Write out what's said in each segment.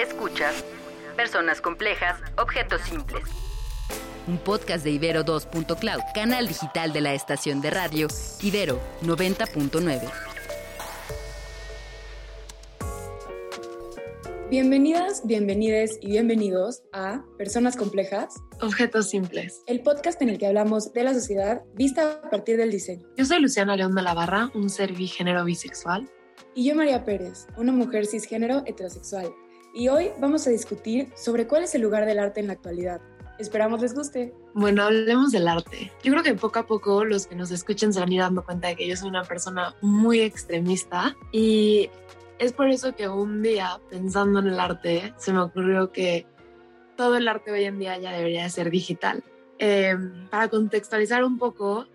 Escuchas Personas Complejas, Objetos Simples. Un podcast de Ibero 2.cloud, canal digital de la estación de radio Ibero 90.9. Bienvenidas, bienvenides y bienvenidos a Personas Complejas, Objetos Simples, el podcast en el que hablamos de la sociedad vista a partir del diseño. Yo soy Luciana León de la Barra, un ser bigénero bisexual. Y yo María Pérez, una mujer cisgénero heterosexual. Y hoy vamos a discutir sobre cuál es el lugar del arte en la actualidad. Esperamos les guste. Bueno, hablemos del arte. Yo creo que poco a poco los que nos escuchen se van a ir dando cuenta de que yo soy una persona muy extremista y es por eso que un día, pensando en el arte, se me ocurrió que todo el arte hoy en día ya debería ser digital. Eh, para contextualizar un poco,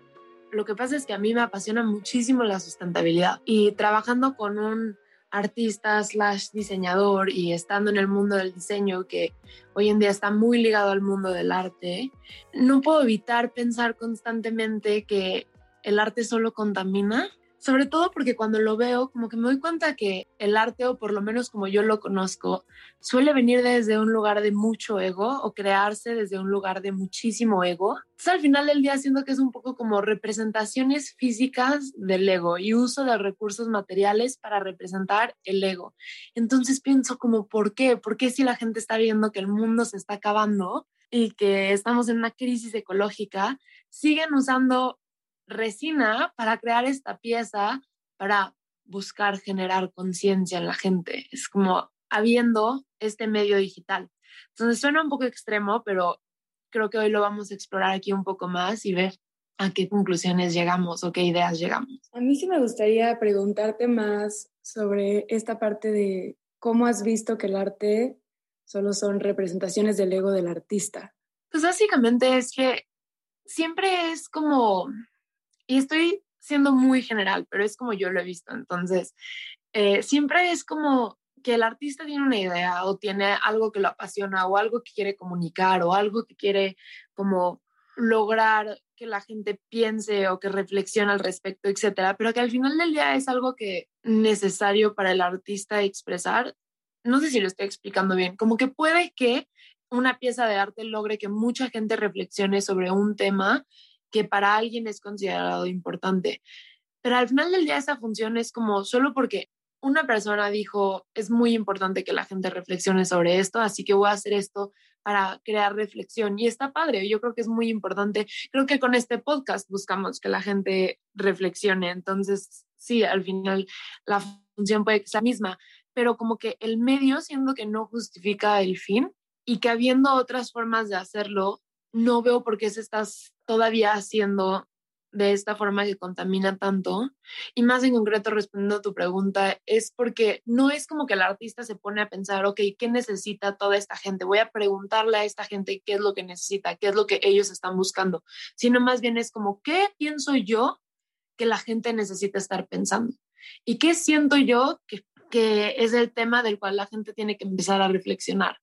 lo que pasa es que a mí me apasiona muchísimo la sustentabilidad y trabajando con un artista slash diseñador y estando en el mundo del diseño que hoy en día está muy ligado al mundo del arte, no puedo evitar pensar constantemente que el arte solo contamina sobre todo porque cuando lo veo, como que me doy cuenta que el arte, o por lo menos como yo lo conozco, suele venir desde un lugar de mucho ego o crearse desde un lugar de muchísimo ego. Entonces al final del día siento que es un poco como representaciones físicas del ego y uso de recursos materiales para representar el ego. Entonces pienso como, ¿por qué? ¿Por qué si la gente está viendo que el mundo se está acabando? y que estamos en una crisis ecológica, siguen usando resina para crear esta pieza, para buscar generar conciencia en la gente. Es como habiendo este medio digital. Entonces suena un poco extremo, pero creo que hoy lo vamos a explorar aquí un poco más y ver a qué conclusiones llegamos o qué ideas llegamos. A mí sí me gustaría preguntarte más sobre esta parte de cómo has visto que el arte solo son representaciones del ego del artista. Pues básicamente es que siempre es como y estoy siendo muy general, pero es como yo lo he visto. Entonces, eh, siempre es como que el artista tiene una idea o tiene algo que lo apasiona o algo que quiere comunicar o algo que quiere como lograr que la gente piense o que reflexione al respecto, etcétera, pero que al final del día es algo que necesario para el artista expresar. No sé si lo estoy explicando bien, como que puede que una pieza de arte logre que mucha gente reflexione sobre un tema que para alguien es considerado importante. Pero al final del día esa función es como solo porque una persona dijo, es muy importante que la gente reflexione sobre esto, así que voy a hacer esto para crear reflexión. Y está padre, yo creo que es muy importante. Creo que con este podcast buscamos que la gente reflexione. Entonces, sí, al final la función puede que sea misma, pero como que el medio, siendo que no justifica el fin y que habiendo otras formas de hacerlo, no veo por qué se estás todavía haciendo de esta forma que contamina tanto. Y más en concreto, respondiendo a tu pregunta, es porque no es como que el artista se pone a pensar, ok, ¿qué necesita toda esta gente? Voy a preguntarle a esta gente qué es lo que necesita, qué es lo que ellos están buscando, sino más bien es como, ¿qué pienso yo que la gente necesita estar pensando? ¿Y qué siento yo que, que es el tema del cual la gente tiene que empezar a reflexionar?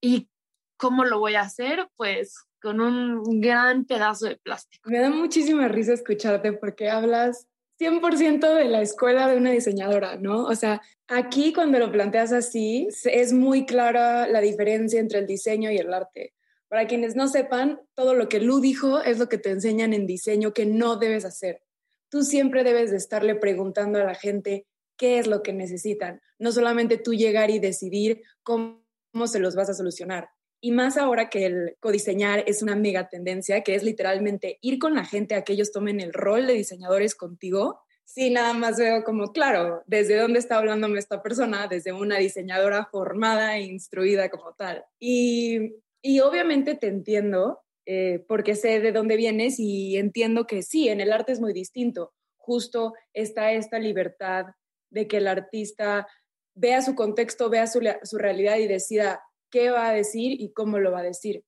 ¿Y cómo lo voy a hacer? Pues con un gran pedazo de plástico. Me da muchísima risa escucharte porque hablas 100% de la escuela de una diseñadora, ¿no? O sea, aquí cuando lo planteas así, es muy clara la diferencia entre el diseño y el arte. Para quienes no sepan, todo lo que Lu dijo es lo que te enseñan en diseño que no debes hacer. Tú siempre debes de estarle preguntando a la gente qué es lo que necesitan, no solamente tú llegar y decidir cómo se los vas a solucionar. Y más ahora que el codiseñar es una mega tendencia, que es literalmente ir con la gente a que ellos tomen el rol de diseñadores contigo. Sí, nada más veo como, claro, desde dónde está hablándome esta persona, desde una diseñadora formada e instruida como tal. Y, y obviamente te entiendo, eh, porque sé de dónde vienes y entiendo que sí, en el arte es muy distinto. Justo está esta libertad de que el artista vea su contexto, vea su, su realidad y decida, qué va a decir y cómo lo va a decir.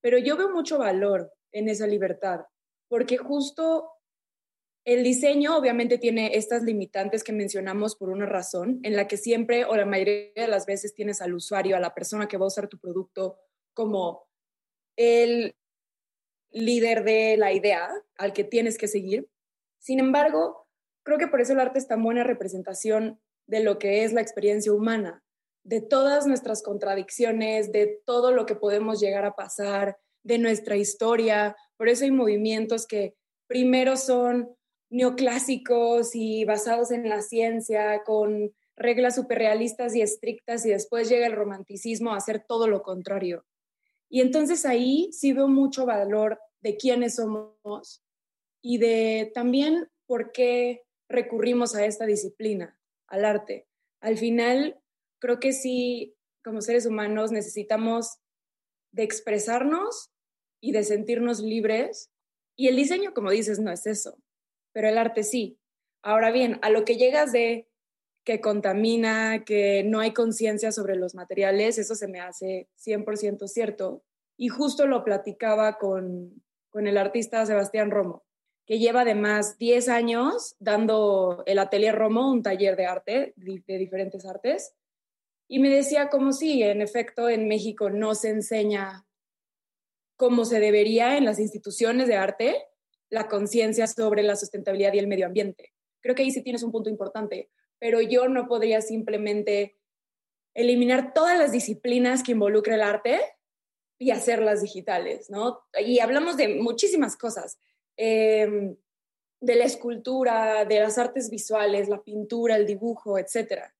Pero yo veo mucho valor en esa libertad, porque justo el diseño obviamente tiene estas limitantes que mencionamos por una razón, en la que siempre o la mayoría de las veces tienes al usuario, a la persona que va a usar tu producto como el líder de la idea al que tienes que seguir. Sin embargo, creo que por eso el arte es tan buena representación de lo que es la experiencia humana, de todas nuestras contradicciones, de todo lo que podemos llegar a pasar, de nuestra historia. Por eso hay movimientos que primero son neoclásicos y basados en la ciencia, con reglas superrealistas y estrictas, y después llega el romanticismo a hacer todo lo contrario. Y entonces ahí sí veo mucho valor de quiénes somos y de también por qué recurrimos a esta disciplina, al arte. Al final, creo que sí, como seres humanos, necesitamos de expresarnos y de sentirnos libres. Y el diseño, como dices, no es eso, pero el arte sí. Ahora bien, a lo que llegas de que contamina, que no hay conciencia sobre los materiales, eso se me hace 100% cierto. Y justo lo platicaba con, con el artista Sebastián Romo, que lleva además 10 años dando el Atelier Romo, un taller de arte, de diferentes artes, y me decía como sí, en efecto, en México no se enseña como se debería en las instituciones de arte la conciencia sobre la sustentabilidad y el medio ambiente. Creo que ahí sí tienes un punto importante, pero yo no podría simplemente eliminar todas las disciplinas que involucra el arte y hacerlas digitales, ¿no? Y hablamos de muchísimas cosas, em, de la escultura, de las artes visuales, la pintura, el dibujo, etcétera.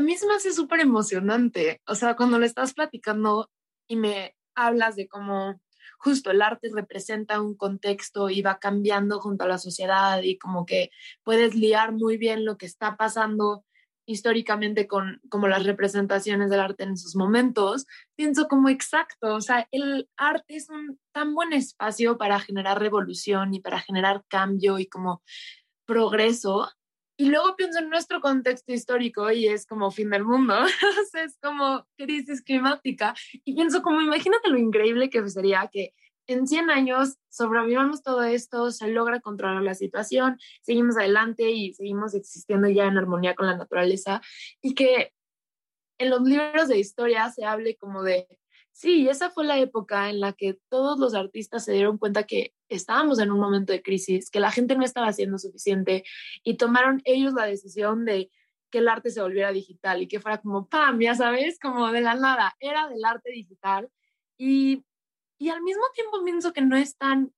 A mí se me hace súper emocionante, o sea, cuando le estás platicando y me hablas de cómo justo el arte representa un contexto y va cambiando junto a la sociedad y como que puedes liar muy bien lo que está pasando históricamente con como las representaciones del arte en sus momentos, pienso como exacto, o sea, el arte es un tan buen espacio para generar revolución y para generar cambio y como progreso y luego pienso en nuestro contexto histórico y es como fin del mundo, es como crisis climática. Y pienso como, imagínate lo increíble que sería que en 100 años sobrevivamos todo esto, se logra controlar la situación, seguimos adelante y seguimos existiendo ya en armonía con la naturaleza y que en los libros de historia se hable como de Sí, esa fue la época en la que todos los artistas se dieron cuenta que estábamos en un momento de crisis, que la gente no estaba haciendo suficiente y tomaron ellos la decisión de que el arte se volviera digital y que fuera como, ¡pam! Ya sabes, como de la nada, era del arte digital. Y, y al mismo tiempo pienso que no es tan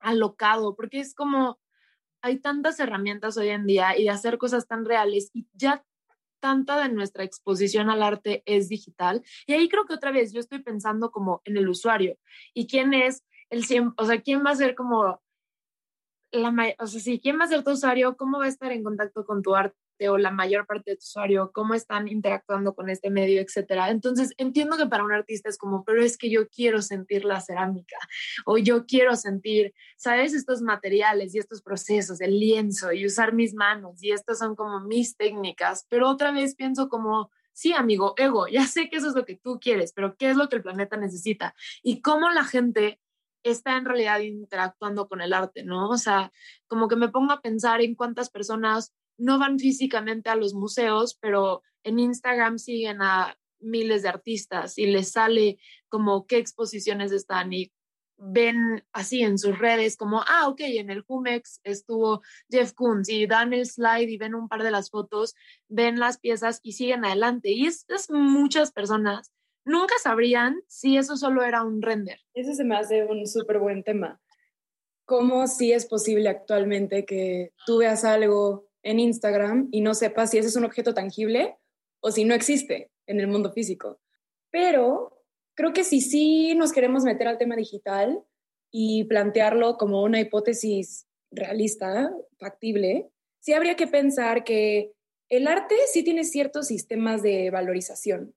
alocado, porque es como, hay tantas herramientas hoy en día y de hacer cosas tan reales y ya tanta de nuestra exposición al arte es digital. Y ahí creo que otra vez yo estoy pensando como en el usuario y quién es el, o sea, quién va a ser como la, o sea, sí, quién va a ser tu usuario, cómo va a estar en contacto con tu arte o la mayor parte de tu usuario, cómo están interactuando con este medio, etcétera. Entonces, entiendo que para un artista es como, pero es que yo quiero sentir la cerámica o yo quiero sentir, ¿sabes? Estos materiales y estos procesos, el lienzo y usar mis manos y estas son como mis técnicas, pero otra vez pienso como, sí, amigo, ego, ya sé que eso es lo que tú quieres, pero ¿qué es lo que el planeta necesita? Y cómo la gente está en realidad interactuando con el arte, ¿no? O sea, como que me pongo a pensar en cuántas personas no van físicamente a los museos, pero en Instagram siguen a miles de artistas y les sale como qué exposiciones están y ven así en sus redes como, ah, ok, en el Jumex estuvo Jeff Koons y dan el slide y ven un par de las fotos, ven las piezas y siguen adelante. Y es, muchas personas nunca sabrían si eso solo era un render. Eso se me hace un súper buen tema. ¿Cómo sí es posible actualmente que tú veas algo en Instagram y no sepas si ese es un objeto tangible o si no existe en el mundo físico. Pero creo que si sí nos queremos meter al tema digital y plantearlo como una hipótesis realista, factible, sí habría que pensar que el arte sí tiene ciertos sistemas de valorización.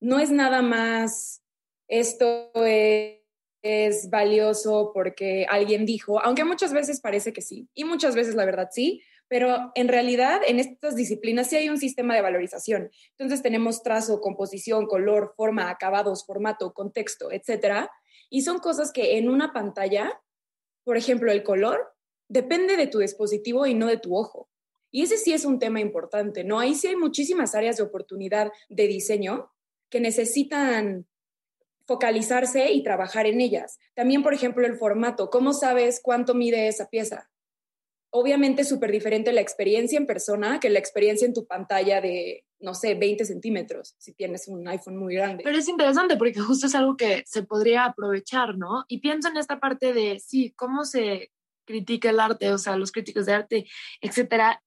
No es nada más esto es, es valioso porque alguien dijo, aunque muchas veces parece que sí, y muchas veces la verdad sí, pero en realidad en estas disciplinas sí hay un sistema de valorización. Entonces tenemos trazo, composición, color, forma, acabados, formato, contexto, etcétera. Y son cosas que en una pantalla, por ejemplo, el color depende de tu dispositivo y no de tu ojo. Y ese sí es un tema importante, ¿no? Ahí sí hay muchísimas áreas de oportunidad de diseño que necesitan focalizarse y trabajar en ellas. También, por ejemplo, el formato. ¿Cómo sabes cuánto mide esa pieza? Obviamente es súper diferente la experiencia en persona que la experiencia en tu pantalla de, no sé, 20 centímetros, si tienes un iPhone muy grande. Pero es interesante porque justo es algo que se podría aprovechar, ¿no? Y pienso en esta parte de, sí, cómo se critica el arte, o sea, los críticos de arte, etcétera.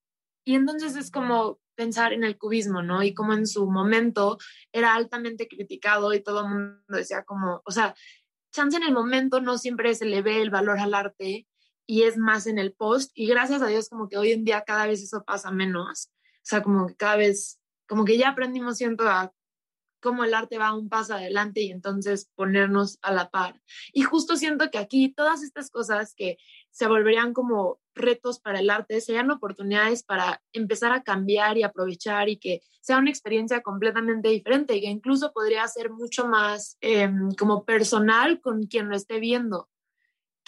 Y entonces es como pensar en el cubismo, ¿no? Y como en su momento era altamente criticado y todo el mundo decía como, o sea, chance en el momento no siempre se le ve el valor al arte y es más en el post y gracias a Dios como que hoy en día cada vez eso pasa menos, o sea, como que cada vez, como que ya aprendimos siento a cómo el arte va un paso adelante y entonces ponernos a la par. Y justo siento que aquí todas estas cosas que se volverían como retos para el arte serían oportunidades para empezar a cambiar y aprovechar y que sea una experiencia completamente diferente y que incluso podría ser mucho más em, como personal con quien lo esté viendo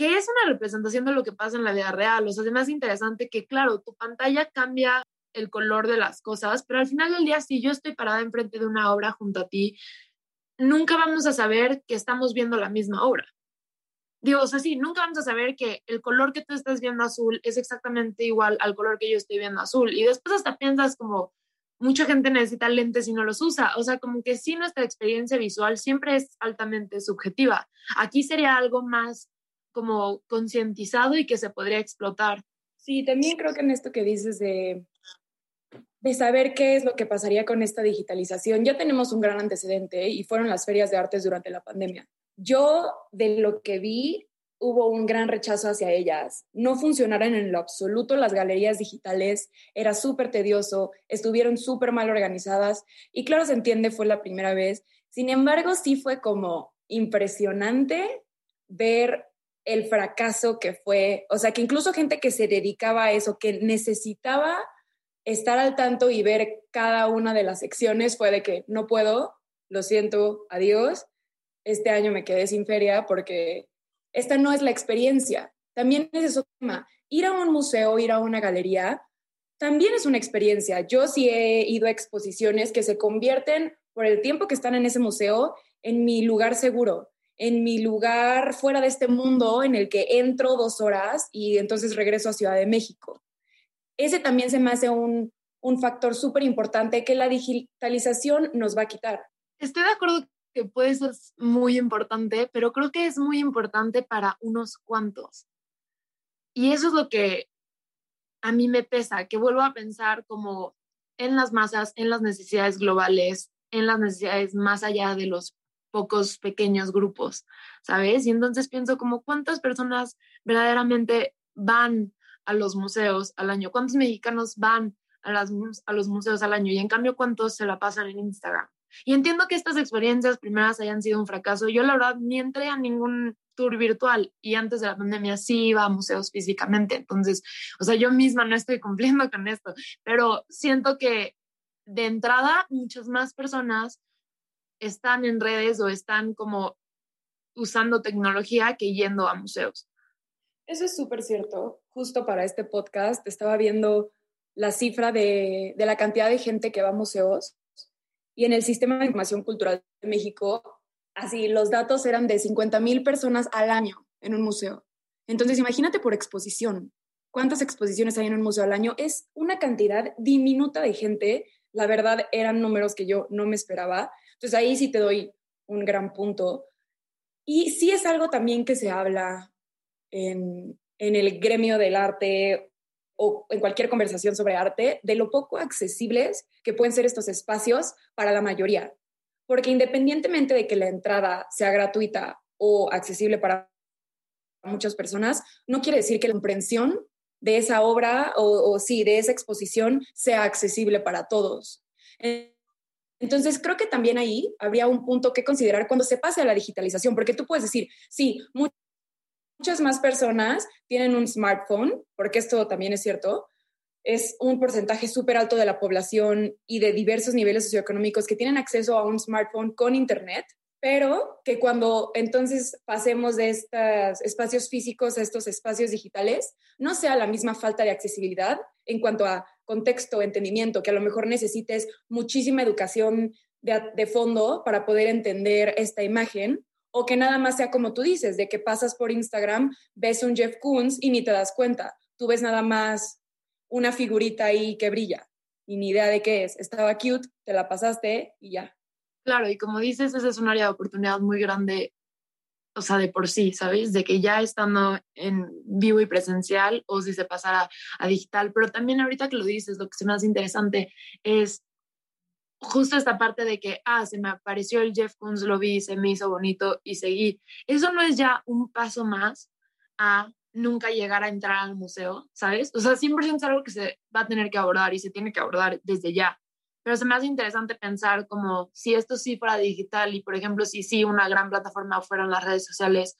que es una representación de lo que pasa en la vida real. O sea, es más interesante que, claro, tu pantalla cambia el color de las cosas, pero al final del día, si yo estoy parada enfrente de una obra junto a ti, nunca vamos a saber que estamos viendo la misma obra. Digo, o sea, sí, nunca vamos a saber que el color que tú estás viendo azul es exactamente igual al color que yo estoy viendo azul. Y después hasta piensas como, mucha gente necesita lentes y no los usa. O sea, como que sí, nuestra experiencia visual siempre es altamente subjetiva. Aquí sería algo más como concientizado y que se podría explotar. Sí, también creo que en esto que dices de, de saber qué es lo que pasaría con esta digitalización, ya tenemos un gran antecedente y fueron las ferias de artes durante la pandemia. Yo, de lo que vi, hubo un gran rechazo hacia ellas. No funcionaron en lo absoluto las galerías digitales, era súper tedioso, estuvieron súper mal organizadas y claro, se entiende, fue la primera vez. Sin embargo, sí fue como impresionante ver el fracaso que fue, o sea, que incluso gente que se dedicaba a eso, que necesitaba estar al tanto y ver cada una de las secciones, fue de que no puedo, lo siento, adiós, este año me quedé sin feria porque esta no es la experiencia. También es eso tema. Ir a un museo, ir a una galería, también es una experiencia. Yo sí he ido a exposiciones que se convierten por el tiempo que están en ese museo en mi lugar seguro en mi lugar fuera de este mundo en el que entro dos horas y entonces regreso a Ciudad de México. Ese también se me hace un, un factor súper importante que la digitalización nos va a quitar. Estoy de acuerdo que puede ser muy importante, pero creo que es muy importante para unos cuantos. Y eso es lo que a mí me pesa, que vuelvo a pensar como en las masas, en las necesidades globales, en las necesidades más allá de los pocos pequeños grupos, ¿sabes? Y entonces pienso como cuántas personas verdaderamente van a los museos al año, cuántos mexicanos van a, las, a los museos al año y en cambio cuántos se la pasan en Instagram. Y entiendo que estas experiencias primeras hayan sido un fracaso. Yo la verdad ni entré a ningún tour virtual y antes de la pandemia sí iba a museos físicamente. Entonces, o sea, yo misma no estoy cumpliendo con esto, pero siento que de entrada muchas más personas están en redes o están como usando tecnología que yendo a museos. Eso es súper cierto. Justo para este podcast estaba viendo la cifra de, de, la cantidad de gente que va a museos y en el Sistema de Información Cultural de México, así los datos eran de 50 mil personas al año en un museo. Entonces, imagínate por exposición. ¿Cuántas exposiciones hay en un museo al año? Es una cantidad diminuta de gente. La verdad, eran números que yo no me esperaba. Entonces ahí sí te doy un gran punto. Y sí es algo también que se habla en, el gremio del arte o en cualquier conversación sobre arte, de lo poco accesibles que pueden ser estos espacios para la mayoría. Porque independientemente de que la entrada sea gratuita o accesible para muchas personas, no quiere decir que la comprensión de esa obra o, o sí, de esa exposición sea accesible para todos. Entonces, creo que también ahí habría un punto que considerar cuando se pase a la digitalización, porque tú puedes decir, sí, muchas más personas tienen un smartphone, porque esto también es cierto, es un porcentaje súper alto de la población y de diversos niveles socioeconómicos que tienen acceso a un smartphone con Internet, pero que cuando entonces pasemos de estos espacios físicos a estos espacios digitales, no sea la misma falta de accesibilidad en cuanto a contexto, entendimiento, que a lo mejor necesites muchísima educación de, fondo para poder entender esta imagen, o que nada más sea como tú dices, de que pasas por Instagram, ves un Jeff Koons y ni te das cuenta. tú ves nada más una figurita ahí que brilla y ni idea de qué es. Estaba cute, te la pasaste y ya. Claro, y como dices, ese es un área de oportunidad muy grande, o sea, de por sí, ¿sabes? De que ya estando en vivo y presencial o si se pasara a digital, pero también ahorita que lo dices, lo que se me hace interesante es justo esta parte de que, ah, se me apareció el Jeff Koons, lo vi, se me hizo bonito y seguí. Eso no es ya un paso más a nunca llegar a entrar al museo, ¿sabes? O sea, 100% es algo que se va a tener que abordar y se tiene que abordar desde ya. Pero se me hace interesante pensar como si esto sí fuera digital y, por ejemplo, si sí una gran plataforma fueran las redes sociales,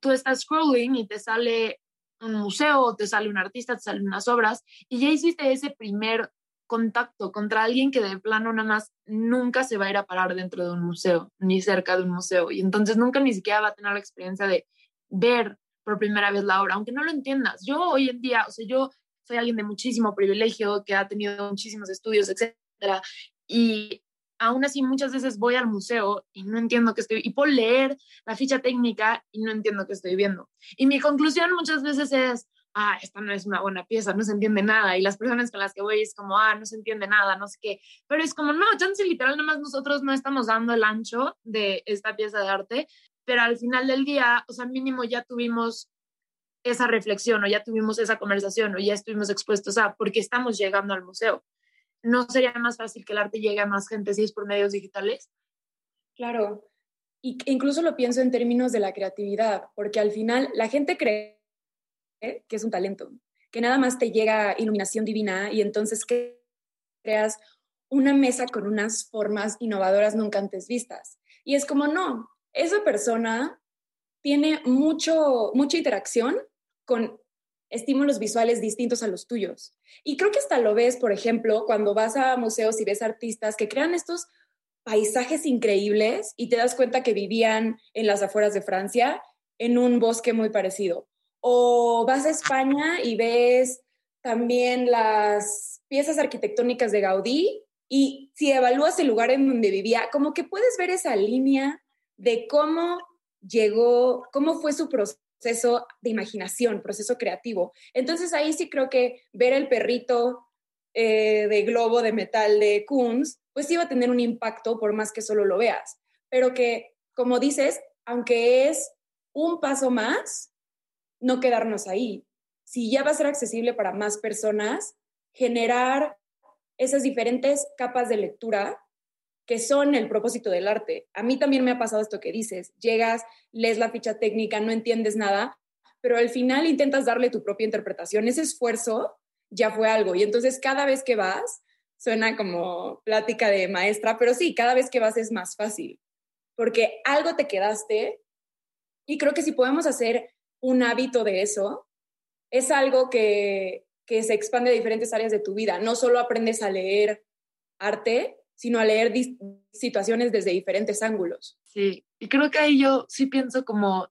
tú estás scrolling y te sale un museo, te sale un artista, te salen unas obras y ya hiciste ese primer contacto contra alguien que de plano nada más nunca se va a ir a parar dentro de un museo, ni cerca de un museo. Y entonces nunca ni siquiera va a tener la experiencia de ver por primera vez la obra, aunque no lo entiendas. Yo hoy en día, o sea, yo soy alguien de muchísimo privilegio, que ha tenido muchísimos estudios, etcétera, y aún así muchas veces voy al museo y no entiendo qué estoy, y puedo leer la ficha técnica y no entiendo qué estoy viendo. Y mi conclusión muchas veces es, ah, esta no es una buena pieza, no se entiende nada. Y las personas con las que voy es como, ah, no se entiende nada, no sé qué. Pero es como, no, chance literal, nada más nosotros no estamos dando el ancho de esta pieza de arte, pero al final del día, o sea, mínimo ya tuvimos esa reflexión o ya tuvimos esa conversación o ya estuvimos expuestos a, porque estamos llegando al museo. ¿No sería más fácil que el arte llegue a más gente si es por medios digitales? Claro. Y incluso lo pienso en términos de la creatividad, porque al final la gente cree que es un talento, que nada más te llega iluminación divina y entonces creas una mesa con unas formas innovadoras nunca antes vistas. Y es como, no, esa persona tiene mucho, mucha interacción con estímulos visuales distintos a los tuyos. Y creo que hasta lo ves, por ejemplo, cuando vas a museos y ves artistas que crean estos paisajes increíbles y te das cuenta que vivían en las afueras de Francia en un bosque muy parecido. O vas a España y ves también las piezas arquitectónicas de Gaudí y si evalúas el lugar en donde vivía, como que puedes ver esa línea de cómo llegó, cómo fue su proceso de imaginación, proceso creativo. Entonces ahí sí creo que ver el perrito eh, de globo de metal de Kunz, pues iba a tener un impacto por más que solo lo veas. Pero que, como dices, aunque es un paso más, no quedarnos ahí. Si ya va a ser accesible para más personas, generar esas diferentes capas de lectura que son el propósito del arte. A mí también me ha pasado esto que dices, llegas, lees la ficha técnica, no entiendes nada, pero al final intentas darle tu propia interpretación. Ese esfuerzo ya fue algo. Y entonces cada vez que vas, suena como plática de maestra, pero sí, cada vez que vas es más fácil, porque algo te quedaste y creo que si podemos hacer un hábito de eso, es algo que, se expande a diferentes áreas de tu vida. No solo aprendes a leer arte, sino a leer situaciones desde diferentes ángulos. Sí, y creo que ahí yo sí pienso como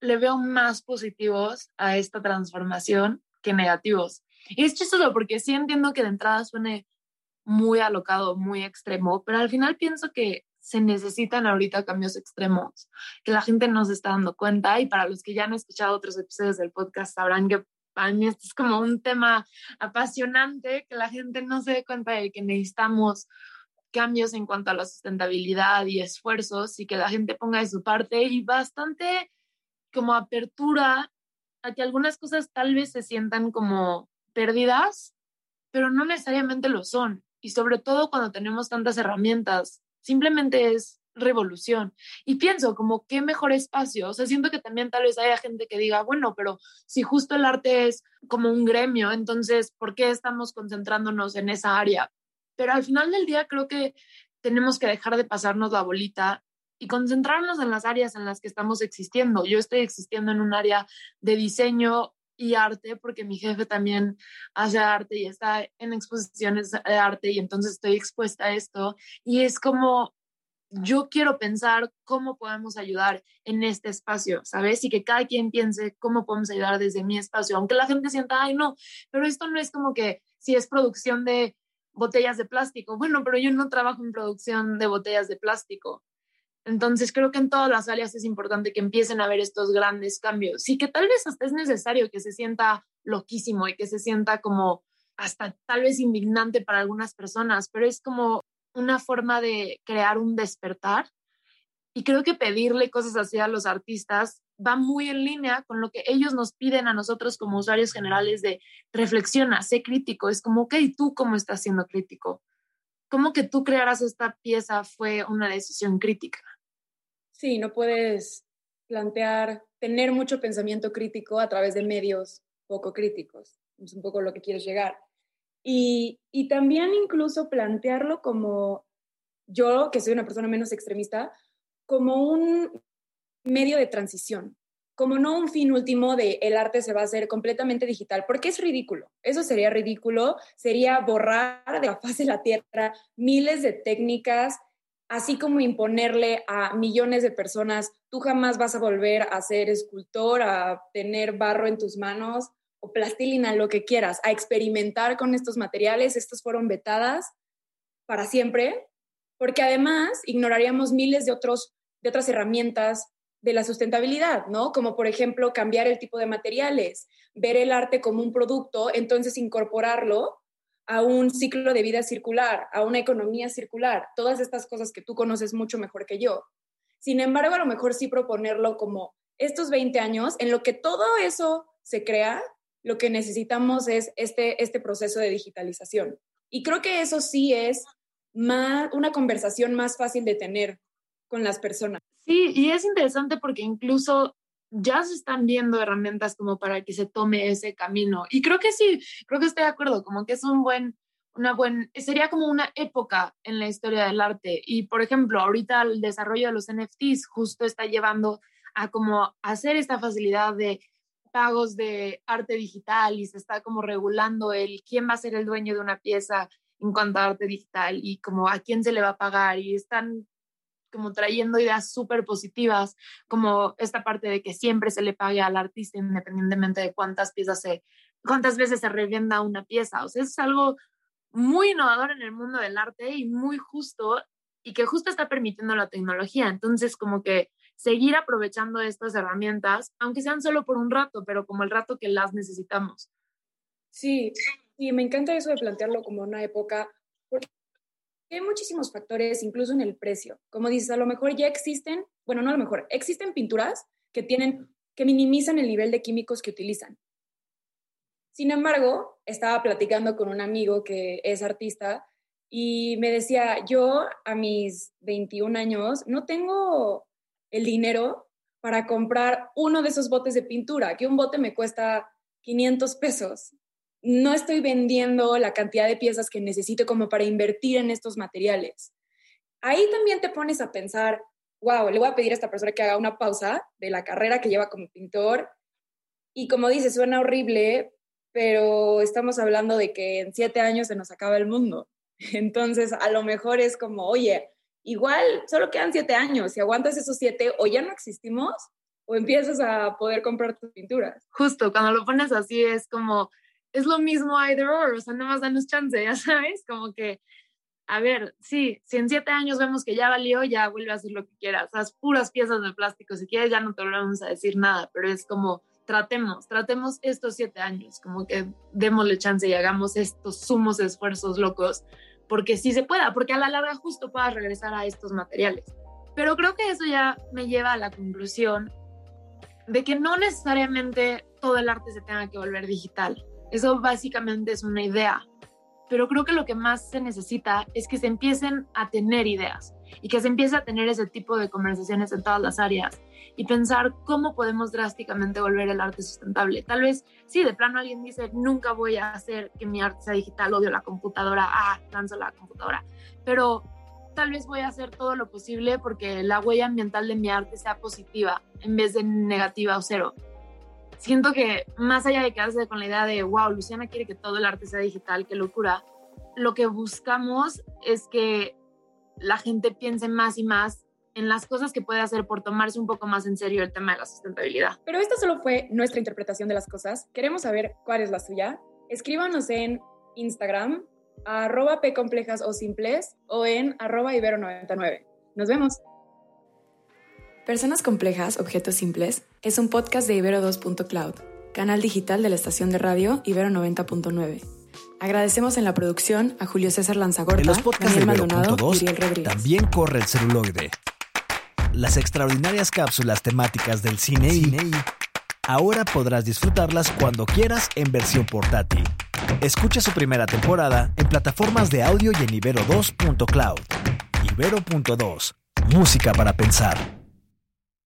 le veo más positivos a esta transformación que negativos. Y es chistoso porque sí entiendo que de entrada suene muy alocado, muy extremo, pero al final pienso que se necesitan ahorita cambios extremos, que la gente no se está dando cuenta y para los que ya han escuchado otros episodios del podcast sabrán que para mí esto es como un tema apasionante, que la gente no se dé cuenta de que necesitamos cambios en cuanto a la sustentabilidad y esfuerzos y que la gente ponga de su parte y bastante como apertura a que algunas cosas tal vez se sientan como perdidas, pero no necesariamente lo son. Y sobre todo cuando tenemos tantas herramientas simplemente es revolución. Y pienso como qué mejor espacio, o sea, siento que también tal vez haya gente que diga, bueno, pero si justo el arte es como un gremio, entonces, ¿por qué estamos concentrándonos en esa área? Pero al final del día creo que tenemos que dejar de pasarnos la bolita y concentrarnos en las áreas en las que estamos existiendo. Yo estoy existiendo en un área de diseño y arte porque mi jefe también hace arte y está en exposiciones de arte y entonces estoy expuesta a esto y es como yo quiero pensar cómo podemos ayudar en este espacio, ¿sabes? Y que cada quien piense cómo podemos ayudar desde mi espacio, aunque la gente sienta, ay, no, pero esto no es como que si es producción de botellas de plástico, bueno, pero yo no trabajo en producción de botellas de plástico, entonces creo que en todas las áreas es importante que empiecen a ver estos grandes cambios. Y que tal vez hasta es necesario que se sienta loquísimo y que se sienta como hasta tal vez indignante para algunas personas, pero es como una forma de crear un despertar. Y creo que pedirle cosas así a los artistas va muy en línea con lo que ellos nos piden a nosotros como usuarios generales de reflexiona, sé crítico. Es como, ok, ¿tú cómo estás siendo crítico? ¿Cómo que tú crearas esta pieza fue una decisión crítica? Sí, no puedes plantear, tener mucho pensamiento crítico a través de medios poco críticos. Es un poco lo que quieres llegar. Y, y también incluso plantearlo como yo, que soy una persona menos extremista, como un medio de transición, como no un fin último de el arte se va a hacer completamente digital, porque es ridículo. Eso sería ridículo, sería borrar de la faz de la tierra miles de técnicas, así como imponerle a millones de personas, tú jamás vas a volver a ser escultor, a tener barro en tus manos o plastilina, lo que quieras, a experimentar con estos materiales. Estas fueron vetadas para siempre, porque además ignoraríamos miles de, otros, de otras herramientas de la sustentabilidad, ¿no? Como por ejemplo cambiar el tipo de materiales, ver el arte como un producto, entonces incorporarlo a un ciclo de vida circular, a una economía circular, todas estas cosas que tú conoces mucho mejor que yo. Sin embargo, a lo mejor sí proponerlo como estos 20 años, en lo que todo eso se crea, lo que necesitamos es este, este proceso de digitalización. Y creo que eso sí es más, una conversación más fácil de tener con las personas. Sí, y es interesante porque incluso ya se están viendo herramientas como para que se tome ese camino. Y creo que sí, creo que estoy de acuerdo, como que es un buen, una buen, sería como una época en la historia del arte. Y por ejemplo, ahorita el desarrollo de los NFTs justo está llevando a como hacer esta facilidad de pagos de arte digital y se está como regulando el quién va a ser el dueño de una pieza en cuanto a arte digital y como a quién se le va a pagar y están como trayendo ideas súper positivas, como esta parte de que siempre se le pague al artista independientemente de cuántas piezas se, cuántas veces se revienda una pieza. O sea, es algo muy innovador en el mundo del arte y muy justo y que justo está permitiendo la tecnología. Entonces, como que seguir aprovechando estas herramientas, aunque sean solo por un rato, pero como el rato que las necesitamos. Sí, y me encanta eso de plantearlo como una época, porque hay muchísimos factores, incluso en el precio. Como dices, a lo mejor ya existen, bueno, no a lo mejor, existen pinturas que tienen, que minimizan el nivel de químicos que utilizan. Sin embargo, estaba platicando con un amigo que es artista y me decía, yo a mis 21 años no tengo el dinero para comprar uno de esos botes de pintura, que un bote me cuesta 500 pesos no estoy vendiendo la cantidad de piezas que necesito como para invertir en estos materiales. Ahí también te pones a pensar, wow, le voy a pedir a esta persona que haga una pausa de la carrera que lleva como pintor. Y como dice, suena horrible, pero estamos hablando de que en siete años se nos acaba el mundo. Entonces, a lo mejor es como, oye, igual solo quedan siete años. Si aguantas esos siete, o ya no existimos, o empiezas a poder comprar tus pinturas. Justo, cuando lo pones así es como, es lo mismo either or, o sea, nada más danos chance, ya sabes, como que, a ver, sí, si en siete años vemos que ya valió, ya vuelve a hacer lo que quieras, las puras piezas de plástico, si quieres ya no te volvemos a decir nada, pero es como, tratemos, tratemos estos siete años, como que démosle chance y hagamos estos sumos esfuerzos locos, porque sí se pueda, porque a la larga justo puedas regresar a estos materiales. Pero creo que eso ya me lleva a la conclusión de que no necesariamente todo el arte se tenga que volver digital. Eso básicamente es una idea. Pero creo que lo que más se necesita es que se empiecen a tener ideas y que se empiece a tener ese tipo de conversaciones en todas las áreas y pensar cómo podemos drásticamente volver el arte sustentable. Tal vez, sí, de plano alguien dice, nunca voy a hacer que mi arte sea digital, odio la computadora, ah, lanzo la computadora. Pero tal vez voy a hacer todo lo posible porque la huella ambiental de mi arte sea positiva en vez de negativa o cero siento que más allá de quedarse con la idea de, wow, Luciana quiere que todo el arte sea digital, qué locura, lo que buscamos es que la gente piense más y más en las cosas que puede hacer por tomarse un poco más en serio el tema de la sustentabilidad. Pero esta solo fue nuestra interpretación de las cosas. Queremos saber cuál es la suya. Escríbanos en Instagram, arroba pcomplejas o simples, o en arroba ibero99. Nos vemos. Personas Complejas, Objetos Simples es un podcast de Ibero 2.cloud. canal digital de la estación de radio Ibero 90.9. Agradecemos en la producción a Julio César Lanzagorta, en los podcasts Daniel de Maldonado Ibero.2 y Uriel Rodríguez. también corre el celuloide. Las extraordinarias cápsulas temáticas del cine y ahora podrás disfrutarlas cuando quieras en versión portátil. Escucha su primera temporada en plataformas de audio y en ibero2.cloud. Ibero.2. Música para pensar.